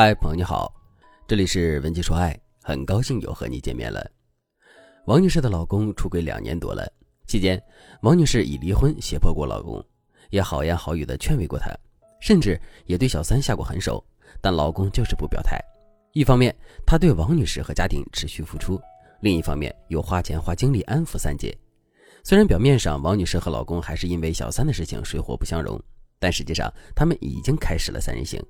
嗨，朋友你好，这里是文姬说爱，很高兴又和你见面了。王女士的老公出轨两年多了，期间王女士以离婚胁迫过老公，也好言好语的劝慰过他，甚至也对小三下过狠手，但老公就是不表态。一方面他对王女士和家庭持续付出，另一方面又花钱花精力安抚三姐。虽然表面上王女士和老公还是因为小三的事情水火不相容，但实际上他们已经开始了三人行。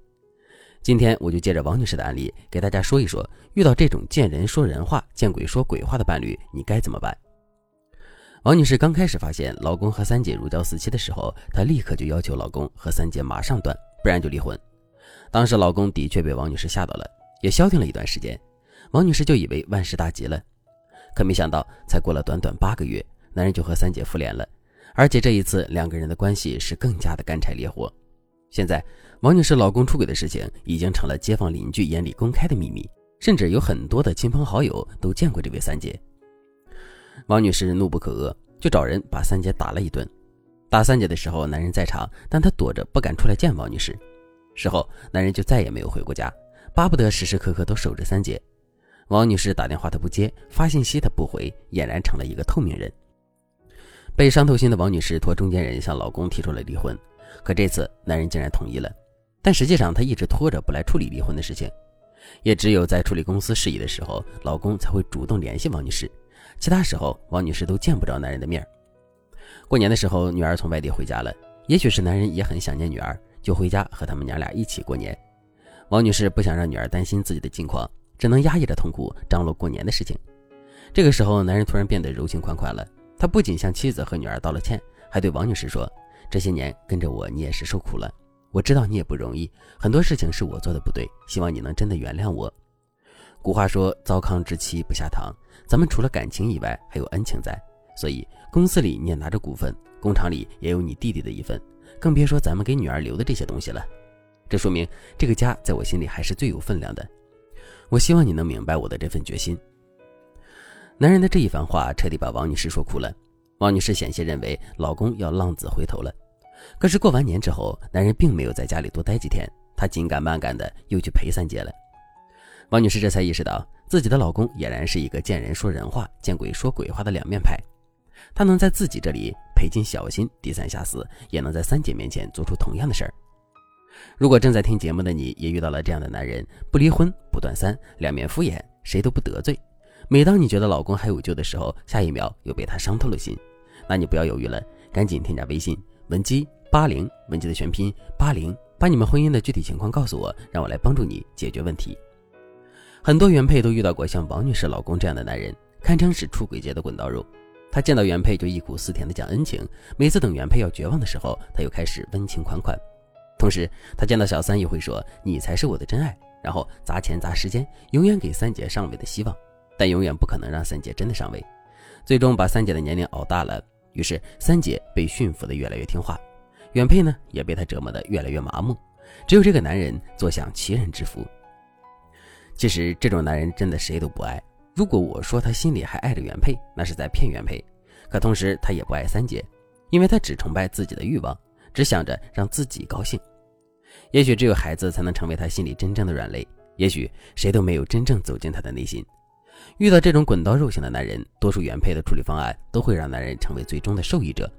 今天我就借着王女士的案例，给大家说一说，遇到这种见人说人话、见鬼说鬼话的伴侣，你该怎么办？王女士刚开始发现老公和三姐如胶似漆的时候，她立刻就要求老公和三姐马上断，不然就离婚。当时老公的确被王女士吓到了，也消停了一段时间。王女士就以为万事大吉了，可没想到才过了短短八个月，男人就和三姐复联了，而且这一次两个人的关系是更加的干柴烈火。现在，王女士老公出轨的事情已经成了街坊邻居眼里公开的秘密，甚至有很多的亲朋好友都见过这位三姐。王女士怒不可遏，就找人把三姐打了一顿。打三姐的时候，男人在场，但他躲着不敢出来见王女士。事后，男人就再也没有回过家，巴不得时时刻刻都守着三姐。王女士打电话他不接，发信息他不回，俨然成了一个透明人。被伤透心的王女士托中间人向老公提出了离婚。可这次男人竟然同意了，但实际上他一直拖着不来处理离婚的事情，也只有在处理公司事宜的时候，老公才会主动联系王女士，其他时候王女士都见不着男人的面。过年的时候，女儿从外地回家了，也许是男人也很想念女儿，就回家和他们娘俩一起过年。王女士不想让女儿担心自己的近况，只能压抑着痛苦张罗过年的事情。这个时候，男人突然变得柔情款款了，他不仅向妻子和女儿道了歉，还对王女士说。这些年跟着我，你也是受苦了。我知道你也不容易，很多事情是我做的不对，希望你能真的原谅我。古话说“糟糠之妻不下堂”，咱们除了感情以外，还有恩情在。所以公司里你也拿着股份，工厂里也有你弟弟的一份，更别说咱们给女儿留的这些东西了。这说明这个家在我心里还是最有分量的。我希望你能明白我的这份决心。男人的这一番话彻底把王女士说哭了。王女士险些认为老公要浪子回头了，可是过完年之后，男人并没有在家里多待几天，他紧赶慢赶的又去陪三姐了。王女士这才意识到自己的老公俨然是一个见人说人话、见鬼说鬼话的两面派，他能在自己这里赔尽小心、低三下四，也能在三姐面前做出同样的事儿。如果正在听节目的你也遇到了这样的男人，不离婚不断三，两面敷衍，谁都不得罪。每当你觉得老公还有救的时候，下一秒又被他伤透了心，那你不要犹豫了，赶紧添加微信文姬八零，文姬的全拼八零，把你们婚姻的具体情况告诉我，让我来帮助你解决问题。很多原配都遇到过像王女士老公这样的男人，堪称是出轨界的滚刀肉。他见到原配就忆苦思甜的讲恩情，每次等原配要绝望的时候，他又开始温情款款。同时，他见到小三又会说你才是我的真爱，然后砸钱砸时间，永远给三姐上位的希望。但永远不可能让三姐真的上位，最终把三姐的年龄熬大了。于是三姐被驯服的越来越听话，原配呢也被他折磨的越来越麻木。只有这个男人坐享其人之福。其实这种男人真的谁都不爱。如果我说他心里还爱着原配，那是在骗原配。可同时他也不爱三姐，因为他只崇拜自己的欲望，只想着让自己高兴。也许只有孩子才能成为他心里真正的软肋。也许谁都没有真正走进他的内心。遇到这种滚刀肉型的男人，多数原配的处理方案都会让男人成为最终的受益者。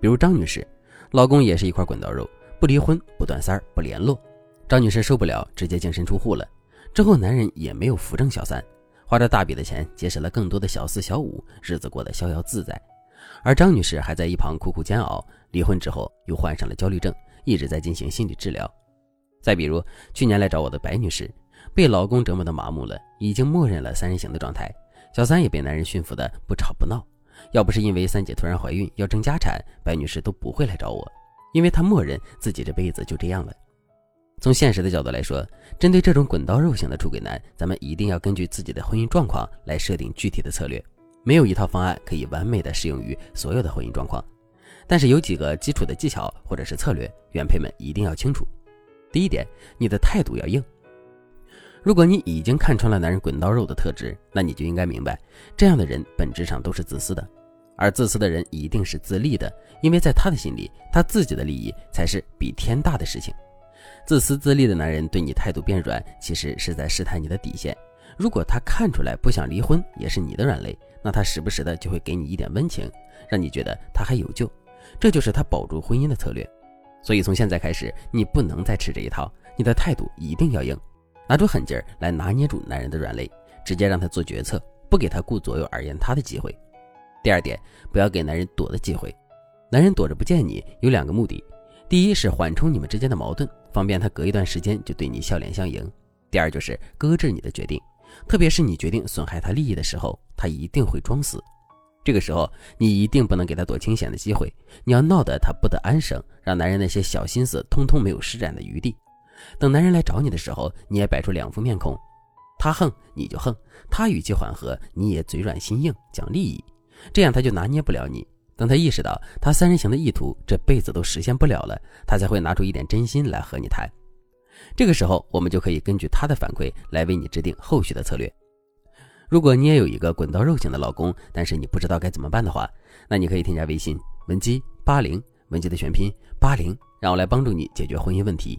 比如张女士，老公也是一块滚刀肉，不离婚、不断三儿、不联络。张女士受不了，直接净身出户了。之后男人也没有扶正小三，花着大笔的钱结识了更多的小四小五，日子过得逍遥自在。而张女士还在一旁苦苦煎熬，离婚之后又患上了焦虑症，一直在进行心理治疗。再比如去年来找我的白女士。被老公折磨的麻木了，已经默认了三人行的状态。小三也被男人驯服的不吵不闹。要不是因为三姐突然怀孕要争家产，白女士都不会来找我，因为她默认自己这辈子就这样了。从现实的角度来说，针对这种滚刀肉型的出轨男，咱们一定要根据自己的婚姻状况来设定具体的策略。没有一套方案可以完美的适用于所有的婚姻状况，但是有几个基础的技巧或者是策略，原配们一定要清楚。第一点，你的态度要硬。如果你已经看穿了男人滚刀肉的特质，那你就应该明白，这样的人本质上都是自私的，而自私的人一定是自利的，因为在他的心里，他自己的利益才是比天大的事情。自私自利的男人对你态度变软，其实是在试探你的底线。如果他看出来不想离婚也是你的软肋，那他时不时的就会给你一点温情，让你觉得他还有救。这就是他保住婚姻的策略。所以从现在开始，你不能再吃这一套，你的态度一定要硬，拿出狠劲儿来拿捏住男人的软肋，直接让他做决策，不给他顾左右而言他的机会。第二点，不要给男人躲的机会。男人躲着不见你有两个目的：第一是缓冲你们之间的矛盾，方便他隔一段时间就对你笑脸相迎；第二就是搁置你的决定，特别是你决定损害他利益的时候，他一定会装死。这个时候，你一定不能给他躲清闲的机会，你要闹得他不得安生，让男人那些小心思通通没有施展的余地。等男人来找你的时候，你也摆出两副面孔，他横你就横，他语气缓和，你也嘴软心硬讲利益，这样他就拿捏不了你。等他意识到他三人行的意图这辈子都实现不了了，他才会拿出一点真心来和你谈。这个时候，我们就可以根据他的反馈来为你制定后续的策略。如果你也有一个滚刀肉型的老公，但是你不知道该怎么办的话，那你可以添加微信文姬八零，文姬的全拼八零，让我来帮助你解决婚姻问题。